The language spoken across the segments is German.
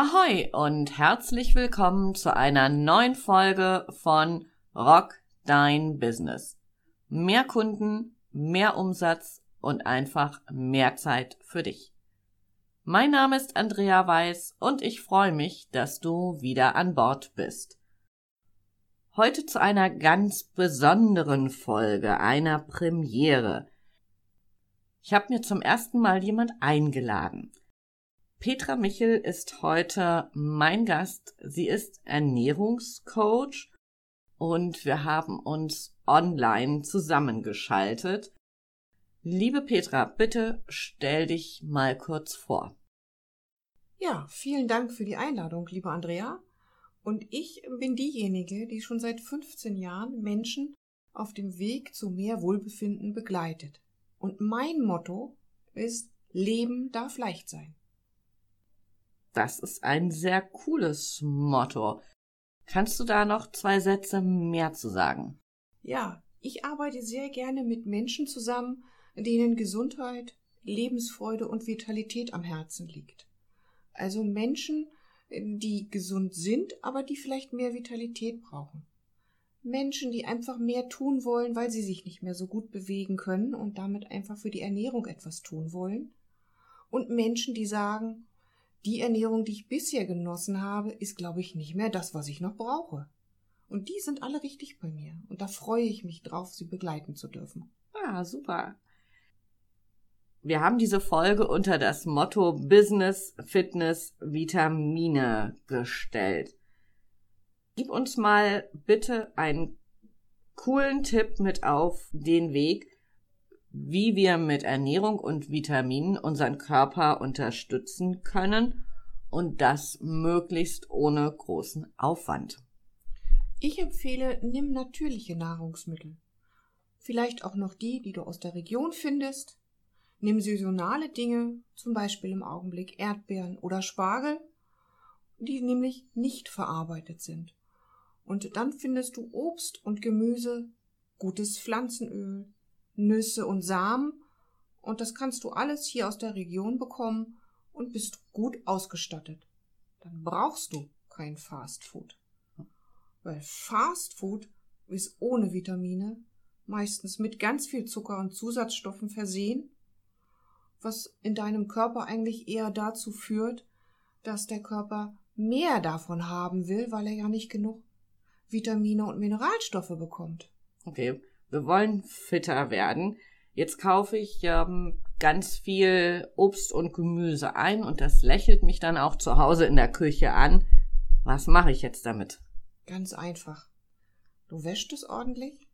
Ahoi und herzlich willkommen zu einer neuen Folge von Rock Dein Business. Mehr Kunden, mehr Umsatz und einfach mehr Zeit für dich. Mein Name ist Andrea Weiß und ich freue mich, dass du wieder an Bord bist. Heute zu einer ganz besonderen Folge, einer Premiere. Ich habe mir zum ersten Mal jemand eingeladen. Petra Michel ist heute mein Gast. Sie ist Ernährungscoach und wir haben uns online zusammengeschaltet. Liebe Petra, bitte stell dich mal kurz vor. Ja, vielen Dank für die Einladung, liebe Andrea. Und ich bin diejenige, die schon seit 15 Jahren Menschen auf dem Weg zu mehr Wohlbefinden begleitet. Und mein Motto ist Leben darf leicht sein. Das ist ein sehr cooles Motto. Kannst du da noch zwei Sätze mehr zu sagen? Ja, ich arbeite sehr gerne mit Menschen zusammen, denen Gesundheit, Lebensfreude und Vitalität am Herzen liegt. Also Menschen, die gesund sind, aber die vielleicht mehr Vitalität brauchen. Menschen, die einfach mehr tun wollen, weil sie sich nicht mehr so gut bewegen können und damit einfach für die Ernährung etwas tun wollen. Und Menschen, die sagen, die Ernährung, die ich bisher genossen habe, ist, glaube ich, nicht mehr das, was ich noch brauche. Und die sind alle richtig bei mir. Und da freue ich mich drauf, sie begleiten zu dürfen. Ah, super. Wir haben diese Folge unter das Motto Business, Fitness, Vitamine gestellt. Gib uns mal bitte einen coolen Tipp mit auf den Weg, wie wir mit Ernährung und Vitaminen unseren Körper unterstützen können und das möglichst ohne großen Aufwand. Ich empfehle, nimm natürliche Nahrungsmittel. Vielleicht auch noch die, die du aus der Region findest. Nimm saisonale Dinge, zum Beispiel im Augenblick Erdbeeren oder Spargel, die nämlich nicht verarbeitet sind. Und dann findest du Obst und Gemüse, gutes Pflanzenöl, Nüsse und Samen und das kannst du alles hier aus der Region bekommen und bist gut ausgestattet. Dann brauchst du kein Fast Food. Weil Fast Food ist ohne Vitamine, meistens mit ganz viel Zucker und Zusatzstoffen versehen, was in deinem Körper eigentlich eher dazu führt, dass der Körper mehr davon haben will, weil er ja nicht genug Vitamine und Mineralstoffe bekommt. Okay, wir wollen fitter werden. Jetzt kaufe ich ähm, ganz viel Obst und Gemüse ein und das lächelt mich dann auch zu Hause in der Küche an. Was mache ich jetzt damit? Ganz einfach. Du wäschst es ordentlich,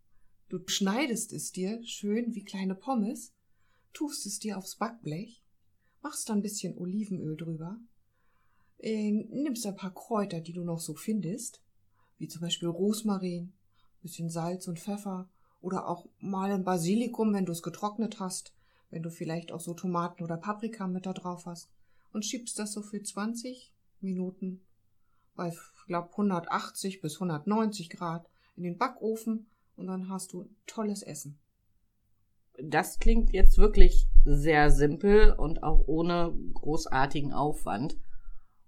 du schneidest es dir schön wie kleine Pommes, tust es dir aufs Backblech, machst dann ein bisschen Olivenöl drüber, äh, nimmst ein paar Kräuter, die du noch so findest, wie zum Beispiel Rosmarin, bisschen Salz und Pfeffer, oder auch mal ein Basilikum, wenn du es getrocknet hast, wenn du vielleicht auch so Tomaten oder Paprika mit da drauf hast und schiebst das so für 20 Minuten bei, ich glaube, 180 bis 190 Grad in den Backofen und dann hast du tolles Essen. Das klingt jetzt wirklich sehr simpel und auch ohne großartigen Aufwand.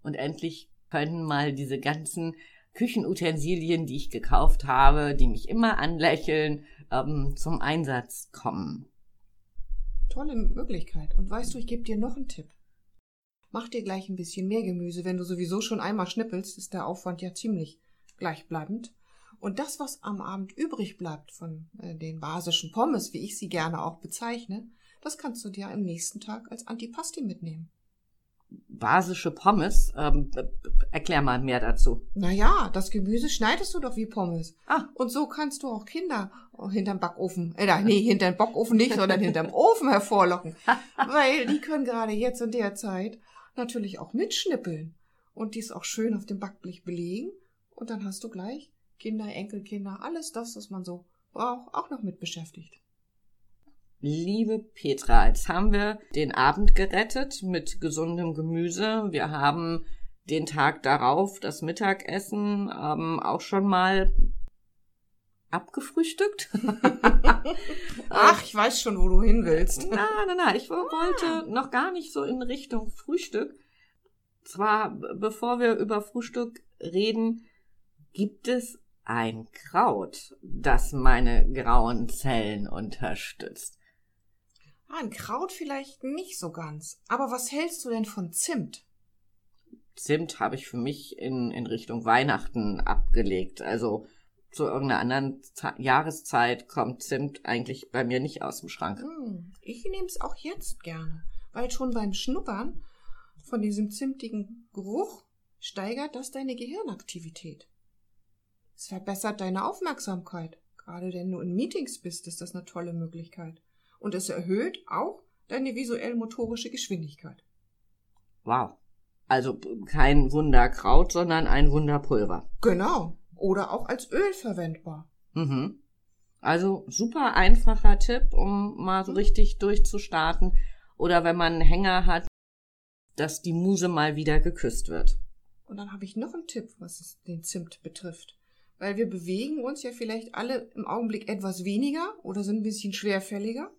Und endlich können mal diese ganzen Küchenutensilien, die ich gekauft habe, die mich immer anlächeln, ähm, zum Einsatz kommen. Tolle Möglichkeit. Und weißt du, ich gebe dir noch einen Tipp. Mach dir gleich ein bisschen mehr Gemüse. Wenn du sowieso schon einmal schnippelst, ist der Aufwand ja ziemlich gleichbleibend. Und das, was am Abend übrig bleibt von äh, den basischen Pommes, wie ich sie gerne auch bezeichne, das kannst du dir am nächsten Tag als Antipasti mitnehmen basische Pommes. Ähm, erklär mal mehr dazu. Naja, das Gemüse schneidest du doch wie Pommes. Ah. Und so kannst du auch Kinder hinterm Backofen, äh, nee, hinterm Backofen nicht, sondern hinterm Ofen hervorlocken. Weil die können gerade jetzt in der Zeit natürlich auch mitschnippeln und dies auch schön auf dem Backblech belegen. Und dann hast du gleich Kinder, Enkelkinder, alles das, was man so braucht, auch noch mit beschäftigt. Liebe Petra, jetzt haben wir den Abend gerettet mit gesundem Gemüse. Wir haben den Tag darauf, das Mittagessen, ähm, auch schon mal abgefrühstückt. Ach, ich weiß schon, wo du hin willst. Na, na, na, ich wollte ah. noch gar nicht so in Richtung Frühstück. zwar, bevor wir über Frühstück reden, gibt es ein Kraut, das meine grauen Zellen unterstützt. Ah, ein Kraut vielleicht nicht so ganz. Aber was hältst du denn von Zimt? Zimt habe ich für mich in, in Richtung Weihnachten abgelegt. Also zu irgendeiner anderen Z Jahreszeit kommt Zimt eigentlich bei mir nicht aus dem Schrank. Hm, ich nehme es auch jetzt gerne, weil schon beim Schnuppern von diesem zimtigen Geruch steigert das deine Gehirnaktivität. Es verbessert deine Aufmerksamkeit. Gerade wenn du in Meetings bist, ist das eine tolle Möglichkeit. Und es erhöht auch deine visuell-motorische Geschwindigkeit. Wow. Also kein Wunderkraut, sondern ein Wunderpulver. Genau. Oder auch als Öl verwendbar. Mhm. Also super einfacher Tipp, um mal so richtig durchzustarten. Oder wenn man einen Hänger hat, dass die Muse mal wieder geküsst wird. Und dann habe ich noch einen Tipp, was es den Zimt betrifft. Weil wir bewegen uns ja vielleicht alle im Augenblick etwas weniger oder sind ein bisschen schwerfälliger.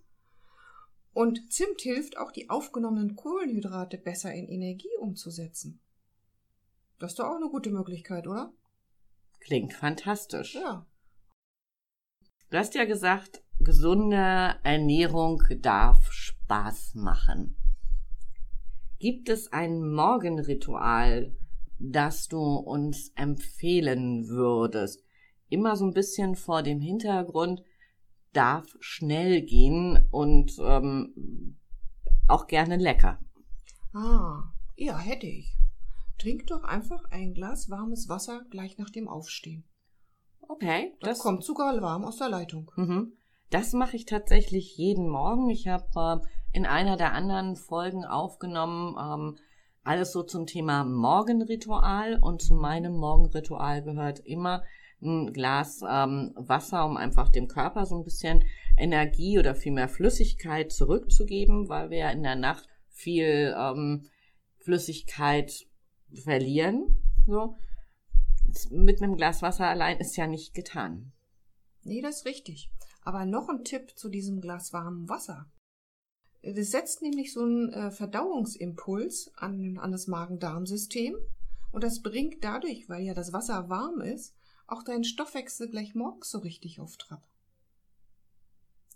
Und Zimt hilft auch, die aufgenommenen Kohlenhydrate besser in Energie umzusetzen. Das ist doch auch eine gute Möglichkeit, oder? Klingt fantastisch. Ja. Du hast ja gesagt, gesunde Ernährung darf Spaß machen. Gibt es ein Morgenritual, das du uns empfehlen würdest? Immer so ein bisschen vor dem Hintergrund, darf schnell gehen und ähm, auch gerne lecker. Ah, ja, hätte ich. Trink doch einfach ein Glas warmes Wasser gleich nach dem Aufstehen. Okay, Das, kommt sogar warm aus der Leitung. Mhm. Das mache ich tatsächlich jeden Morgen. Ich habe äh, in einer der anderen Folgen aufgenommen, ähm, alles so zum Thema Morgenritual. Und zu meinem Morgenritual gehört immer ein Glas ähm, Wasser, um einfach dem Körper so ein bisschen Energie oder vielmehr Flüssigkeit zurückzugeben, weil wir ja in der Nacht viel ähm, Flüssigkeit verlieren. So. Mit einem Glas Wasser allein ist ja nicht getan. Nee, das ist richtig. Aber noch ein Tipp zu diesem Glas warmem Wasser. Das setzt nämlich so einen äh, Verdauungsimpuls an, an das Magen-Darm-System und das bringt dadurch, weil ja das Wasser warm ist, auch deinen Stoffwechsel gleich morgens so richtig auf Trab.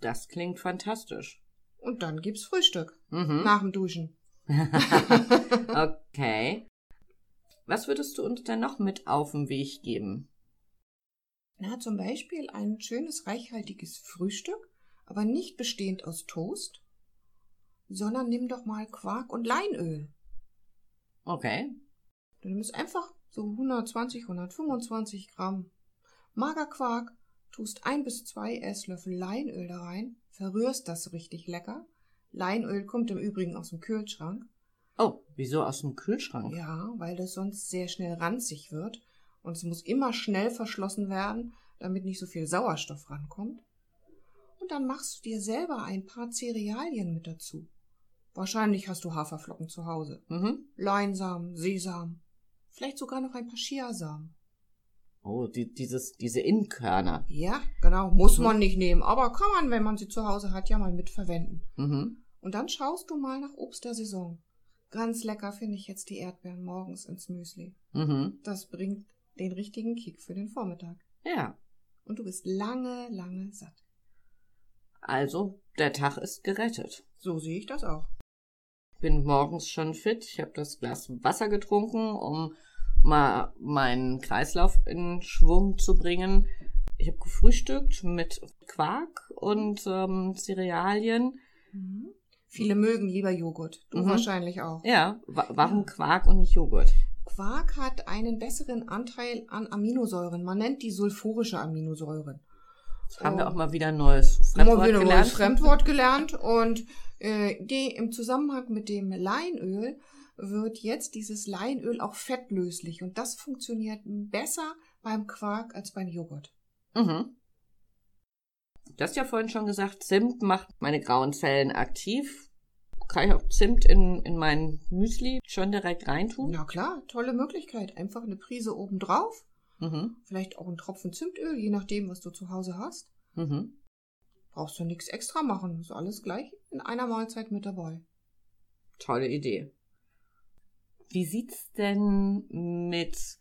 Das klingt fantastisch. Und dann gibt's Frühstück Mhm. nach dem Duschen. okay. Was würdest du uns denn noch mit auf den Weg geben? Na, zum Beispiel ein schönes, reichhaltiges Frühstück, aber nicht bestehend aus Toast, sondern nimm doch mal Quark und Leinöl. Okay. Du nimmst einfach so 120, 125 Gramm Magerquark, tust ein bis zwei Esslöffel Leinöl da rein, verrührst das richtig lecker. Leinöl kommt im Übrigen aus dem Kühlschrank. Oh, wieso aus dem Kühlschrank? Ja, weil das sonst sehr schnell ranzig wird und es muss immer schnell verschlossen werden, damit nicht so viel Sauerstoff rankommt. Und dann machst du dir selber ein paar Cerealien mit dazu. Wahrscheinlich hast du Haferflocken zu Hause. Mhm. Leinsamen, Sesam, vielleicht sogar noch ein paar Chiasamen. Oh, die, dieses, diese Innkörner. Ja, genau, muss man nicht nehmen, aber kann man, wenn man sie zu Hause hat, ja mal mitverwenden. Mhm. Und dann schaust du mal nach Obst der Saison. Ganz lecker finde ich jetzt die Erdbeeren morgens ins Müsli. Mhm. Das bringt den richtigen Kick für den Vormittag. Ja. Und du bist lange, lange satt. Also, der Tag ist gerettet. So sehe ich das auch. Bin morgens schon fit. Ich habe das Glas Wasser getrunken, um mal meinen Kreislauf in Schwung zu bringen. Ich habe gefrühstückt mit Quark und ähm, Cerealien. Mhm. Viele mögen lieber Joghurt. Du Mhm. wahrscheinlich auch. Ja, wa warum Quark und nicht Joghurt? Quark hat einen besseren Anteil an Aminosäuren. Man nennt die sulfurische Aminosäuren. Haben wir auch mal wieder ein neues Haben wir Fremdwort wieder ein gelernt. neues Fremdwort gelernt und äh, die, im Zusammenhang mit dem Leinöl wird jetzt dieses Leinöl auch fettlöslich und das funktioniert besser beim Quark als beim Joghurt. Mhm. Du hast ja vorhin schon gesagt, Zimt macht meine grauen Zellen aktiv. Kann ich auch Zimt in, in mein Müsli schon direkt reintun? Na klar, tolle Möglichkeit. Einfach eine Prise obendrauf, Mhm. vielleicht auch einen Tropfen Zimtöl, je nachdem, was du zu Hause hast. Mhm. Brauchst du nichts extra machen, ist alles gleich in einer Mahlzeit mit dabei. Tolle Idee. Wie sieht's denn mit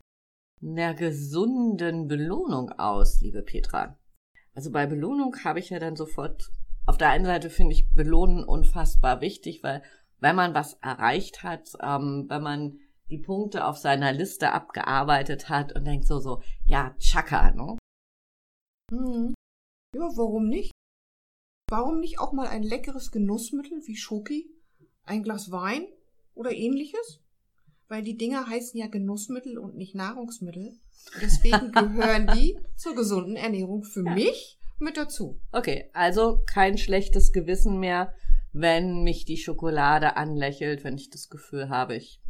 einer gesunden Belohnung aus, liebe Petra? Also bei Belohnung habe ich ja dann sofort, auf der einen Seite finde ich Belohnen unfassbar wichtig, weil wenn man was erreicht hat, ähm, wenn man die Punkte auf seiner Liste abgearbeitet hat und denkt so, so, ja, tschakka, ne? Mhm. Ja, warum nicht? Warum nicht auch mal ein leckeres Genussmittel wie Schoki, ein Glas Wein oder ähnliches? Weil die Dinger heißen ja Genussmittel und nicht Nahrungsmittel. Deswegen gehören die zur gesunden Ernährung für ja. mich mit dazu. Okay, also kein schlechtes Gewissen mehr, wenn mich die Schokolade anlächelt, wenn ich das Gefühl habe, ich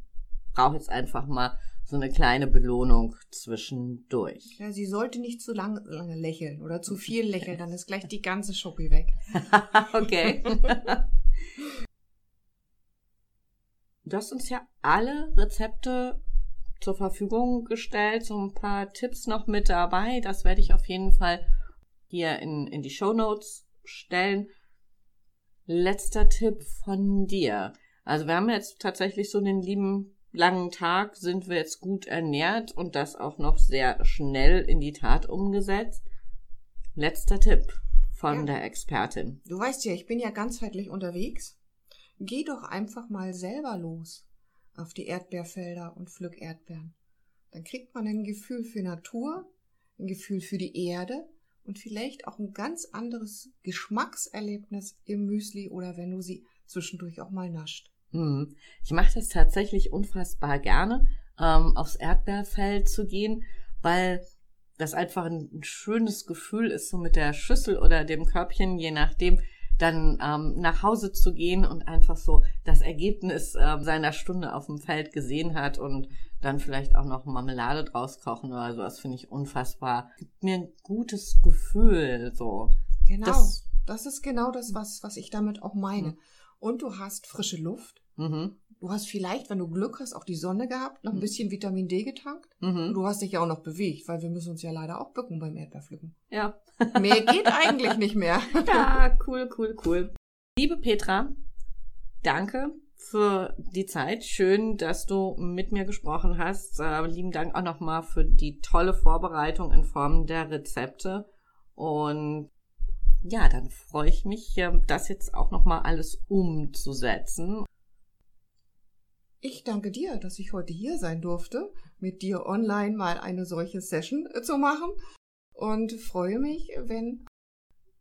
brauche jetzt einfach mal so eine kleine Belohnung zwischendurch. Ja, sie sollte nicht zu lange, lange lächeln oder zu viel lächeln, dann ist gleich die ganze Schoki weg. okay. du hast uns ja alle Rezepte zur Verfügung gestellt, so ein paar Tipps noch mit dabei. Das werde ich auf jeden Fall hier in, in die Show Notes stellen. Letzter Tipp von dir. Also wir haben jetzt tatsächlich so den lieben langen Tag sind wir jetzt gut ernährt und das auch noch sehr schnell in die Tat umgesetzt. Letzter Tipp von ja. der Expertin. Du weißt ja, ich bin ja ganzheitlich unterwegs. Geh doch einfach mal selber los auf die Erdbeerfelder und pflück Erdbeeren. Dann kriegt man ein Gefühl für Natur, ein Gefühl für die Erde und vielleicht auch ein ganz anderes Geschmackserlebnis im Müsli oder wenn du sie zwischendurch auch mal nascht. Hm. Ich mache das tatsächlich unfassbar gerne, ähm, aufs Erdbeerfeld zu gehen, weil das einfach ein schönes Gefühl ist, so mit der Schüssel oder dem Körbchen, je nachdem, dann ähm, nach Hause zu gehen und einfach so das Ergebnis äh, seiner Stunde auf dem Feld gesehen hat und dann vielleicht auch noch Marmelade draus kochen oder so. Das finde ich unfassbar. Gibt mir ein gutes Gefühl, so. Genau. Das, das ist genau das, was, was ich damit auch meine. Mhm. Und du hast frische Luft. Mhm. Du hast vielleicht, wenn du Glück hast, auch die Sonne gehabt, noch ein mhm. bisschen Vitamin D getankt. Mhm. Du hast dich ja auch noch bewegt, weil wir müssen uns ja leider auch bücken beim Erdbeerpflücken. Ja. Mehr geht eigentlich nicht mehr. ja, cool, cool, cool. Liebe Petra, danke für die Zeit. Schön, dass du mit mir gesprochen hast. Äh, lieben Dank auch nochmal für die tolle Vorbereitung in Form der Rezepte. Und ja, dann freue ich mich, das jetzt auch nochmal alles umzusetzen. Ich danke dir, dass ich heute hier sein durfte, mit dir online mal eine solche Session äh, zu machen und freue mich, wenn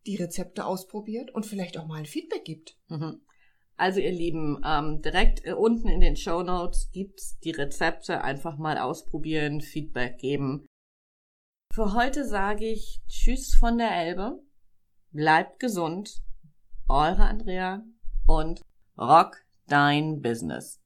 die Rezepte ausprobiert und vielleicht auch mal ein Feedback gibt. Mhm. Also ihr Lieben, ähm, direkt äh, unten in den Show Notes gibt's die Rezepte. Einfach mal ausprobieren, Feedback geben. Für heute sage ich Tschüss von der Elbe. Bleibt gesund. Eure Andrea und Rock dein Business.